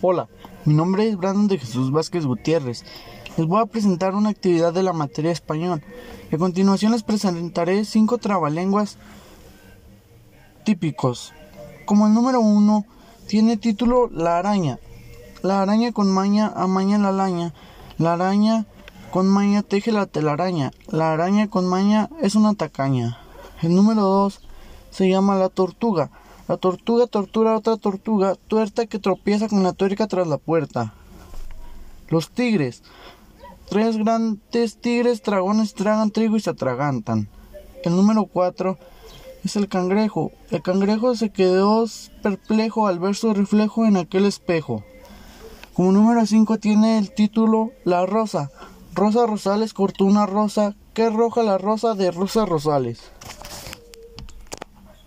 Hola, mi nombre es Brandon de Jesús Vázquez Gutiérrez. Les voy a presentar una actividad de la materia español. A continuación les presentaré cinco trabalenguas típicos. Como el número uno tiene título La araña. La araña con maña amaña la araña. La araña con maña teje la telaraña. La araña con maña es una tacaña. El número dos se llama la tortuga. La tortuga tortura a otra tortuga, tuerta que tropieza con la tuerca tras la puerta. Los tigres. Tres grandes tigres dragones tragan trigo y se atragantan. El número cuatro es el cangrejo. El cangrejo se quedó perplejo al ver su reflejo en aquel espejo. Como número cinco tiene el título La Rosa. Rosa Rosales cortó una rosa. Qué roja la rosa de Rosa Rosales.